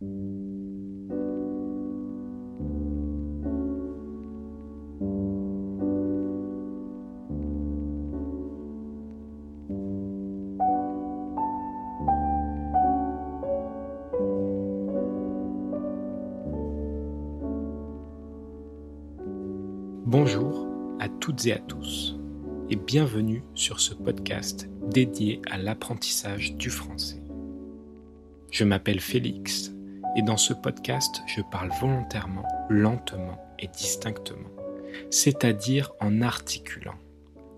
Bonjour à toutes et à tous et bienvenue sur ce podcast dédié à l'apprentissage du français. Je m'appelle Félix et dans ce podcast je parle volontairement, lentement et distinctement, c'est-à-dire en articulant,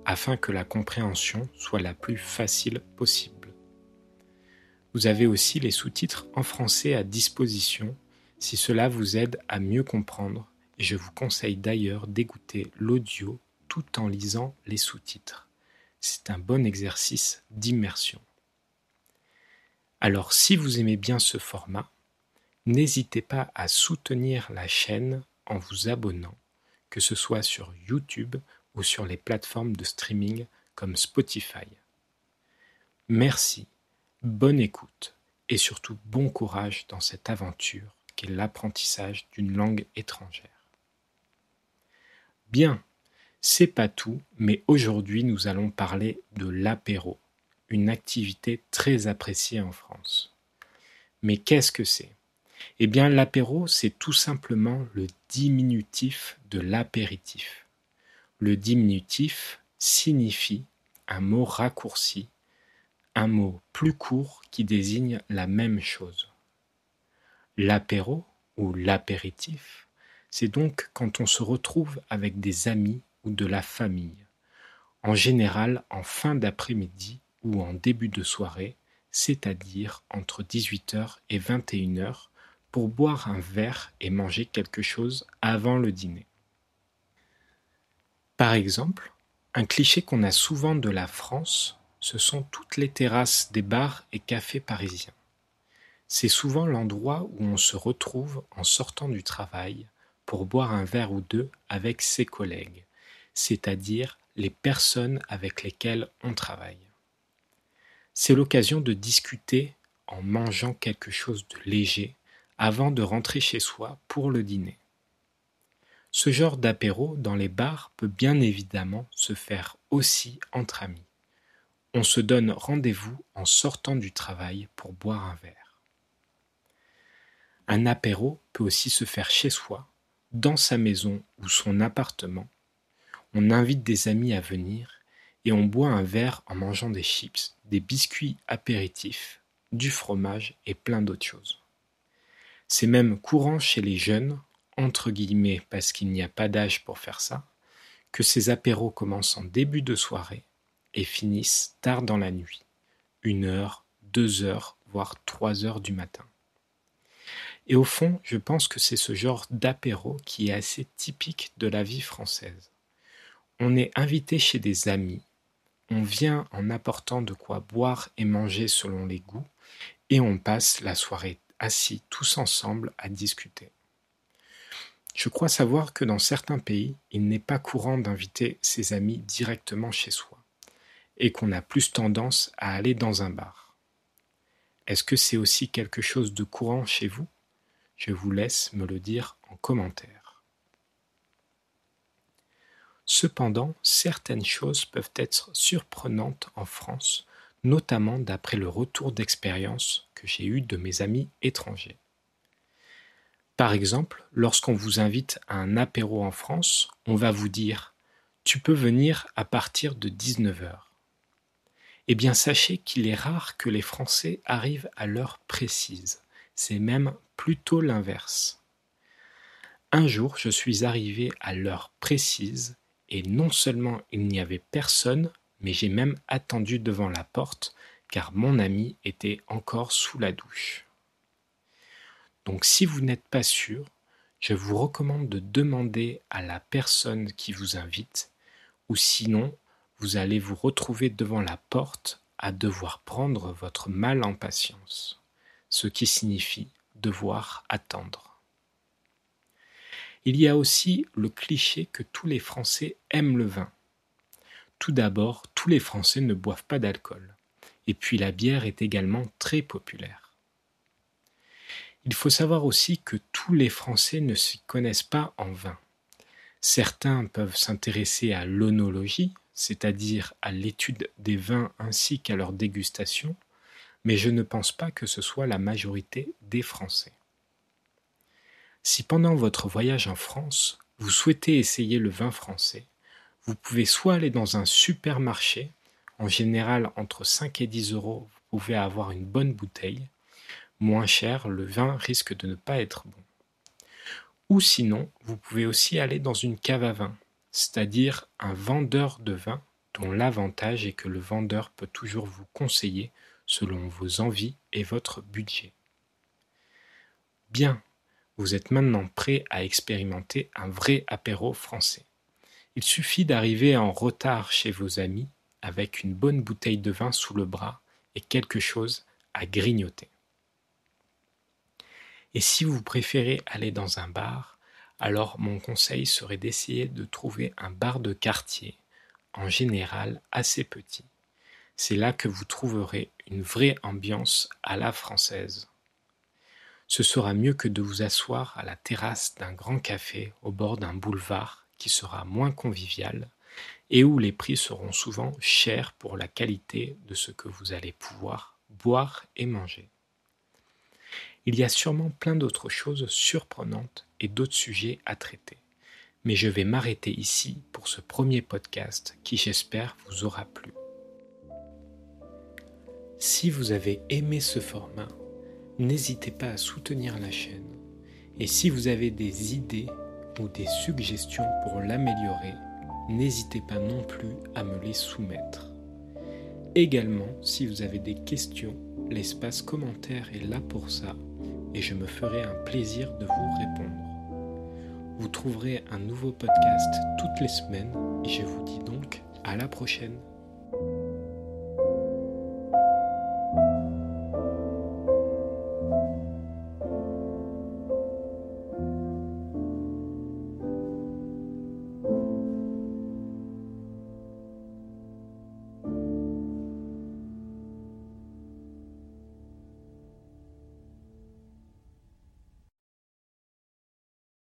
afin que la compréhension soit la plus facile possible. Vous avez aussi les sous-titres en français à disposition si cela vous aide à mieux comprendre je vous conseille d'ailleurs d'écouter l'audio tout en lisant les sous-titres. C'est un bon exercice d'immersion. Alors si vous aimez bien ce format, n'hésitez pas à soutenir la chaîne en vous abonnant, que ce soit sur YouTube ou sur les plateformes de streaming comme Spotify. Merci, bonne écoute et surtout bon courage dans cette aventure qu'est l'apprentissage d'une langue étrangère. Bien, c'est pas tout, mais aujourd'hui nous allons parler de l'apéro, une activité très appréciée en France. Mais qu'est-ce que c'est? Eh bien l'apéro, c'est tout simplement le diminutif de l'apéritif. Le diminutif signifie un mot raccourci, un mot plus court qui désigne la même chose. L'apéro ou l'apéritif c'est donc quand on se retrouve avec des amis ou de la famille, en général en fin d'après-midi ou en début de soirée, c'est-à-dire entre 18h et 21h, pour boire un verre et manger quelque chose avant le dîner. Par exemple, un cliché qu'on a souvent de la France, ce sont toutes les terrasses des bars et cafés parisiens. C'est souvent l'endroit où on se retrouve en sortant du travail, pour boire un verre ou deux avec ses collègues, c'est-à-dire les personnes avec lesquelles on travaille. C'est l'occasion de discuter en mangeant quelque chose de léger avant de rentrer chez soi pour le dîner. Ce genre d'apéro dans les bars peut bien évidemment se faire aussi entre amis. On se donne rendez-vous en sortant du travail pour boire un verre. Un apéro peut aussi se faire chez soi dans sa maison ou son appartement, on invite des amis à venir et on boit un verre en mangeant des chips, des biscuits apéritifs, du fromage et plein d'autres choses. C'est même courant chez les jeunes, entre guillemets parce qu'il n'y a pas d'âge pour faire ça, que ces apéros commencent en début de soirée et finissent tard dans la nuit, une heure, deux heures, voire trois heures du matin. Et au fond, je pense que c'est ce genre d'apéro qui est assez typique de la vie française. On est invité chez des amis, on vient en apportant de quoi boire et manger selon les goûts, et on passe la soirée assis tous ensemble à discuter. Je crois savoir que dans certains pays, il n'est pas courant d'inviter ses amis directement chez soi, et qu'on a plus tendance à aller dans un bar. Est-ce que c'est aussi quelque chose de courant chez vous? Je vous laisse me le dire en commentaire. Cependant, certaines choses peuvent être surprenantes en France, notamment d'après le retour d'expérience que j'ai eu de mes amis étrangers. Par exemple, lorsqu'on vous invite à un apéro en France, on va vous dire Tu peux venir à partir de 19h. Eh bien, sachez qu'il est rare que les Français arrivent à l'heure précise. C'est même plutôt l'inverse. Un jour, je suis arrivé à l'heure précise et non seulement il n'y avait personne, mais j'ai même attendu devant la porte car mon ami était encore sous la douche. Donc si vous n'êtes pas sûr, je vous recommande de demander à la personne qui vous invite, ou sinon vous allez vous retrouver devant la porte à devoir prendre votre mal en patience, ce qui signifie devoir attendre. Il y a aussi le cliché que tous les Français aiment le vin. Tout d'abord, les Français ne boivent pas d'alcool. Et puis la bière est également très populaire. Il faut savoir aussi que tous les Français ne s'y connaissent pas en vin. Certains peuvent s'intéresser à l'onologie, c'est-à-dire à, l'étude des vins ainsi qu'à leur dégustation, mais je ne pense pas que ce soit la majorité des Français. Si pendant votre voyage en France, vous souhaitez essayer le vin français, vous pouvez soit aller dans un supermarché, en général entre 5 et 10 euros, vous pouvez avoir une bonne bouteille, moins cher, le vin risque de ne pas être bon. Ou sinon, vous pouvez aussi aller dans une cave à vin, c'est-à-dire un vendeur de vin dont l'avantage est que le vendeur peut toujours vous conseiller selon vos envies et votre budget. Bien, vous êtes maintenant prêt à expérimenter un vrai apéro français. Il suffit d'arriver en retard chez vos amis avec une bonne bouteille de vin sous le bras et quelque chose à grignoter. Et si vous préférez aller dans un bar, alors mon conseil serait d'essayer de trouver un bar de quartier, en général assez petit. C'est là que vous trouverez une vraie ambiance à la française. Ce sera mieux que de vous asseoir à la terrasse d'un grand café au bord d'un boulevard sera moins convivial et où les prix seront souvent chers pour la qualité de ce que vous allez pouvoir boire et manger. Il y a sûrement plein d'autres choses surprenantes et d'autres sujets à traiter. Mais je vais m'arrêter ici pour ce premier podcast qui j'espère vous aura plu. Si vous avez aimé ce format, n'hésitez pas à soutenir la chaîne. Et si vous avez des idées ou des suggestions pour l'améliorer, n'hésitez pas non plus à me les soumettre. Également, si vous avez des questions, l'espace commentaire est là pour ça et je me ferai un plaisir de vous répondre. Vous trouverez un nouveau podcast toutes les semaines et je vous dis donc à la prochaine.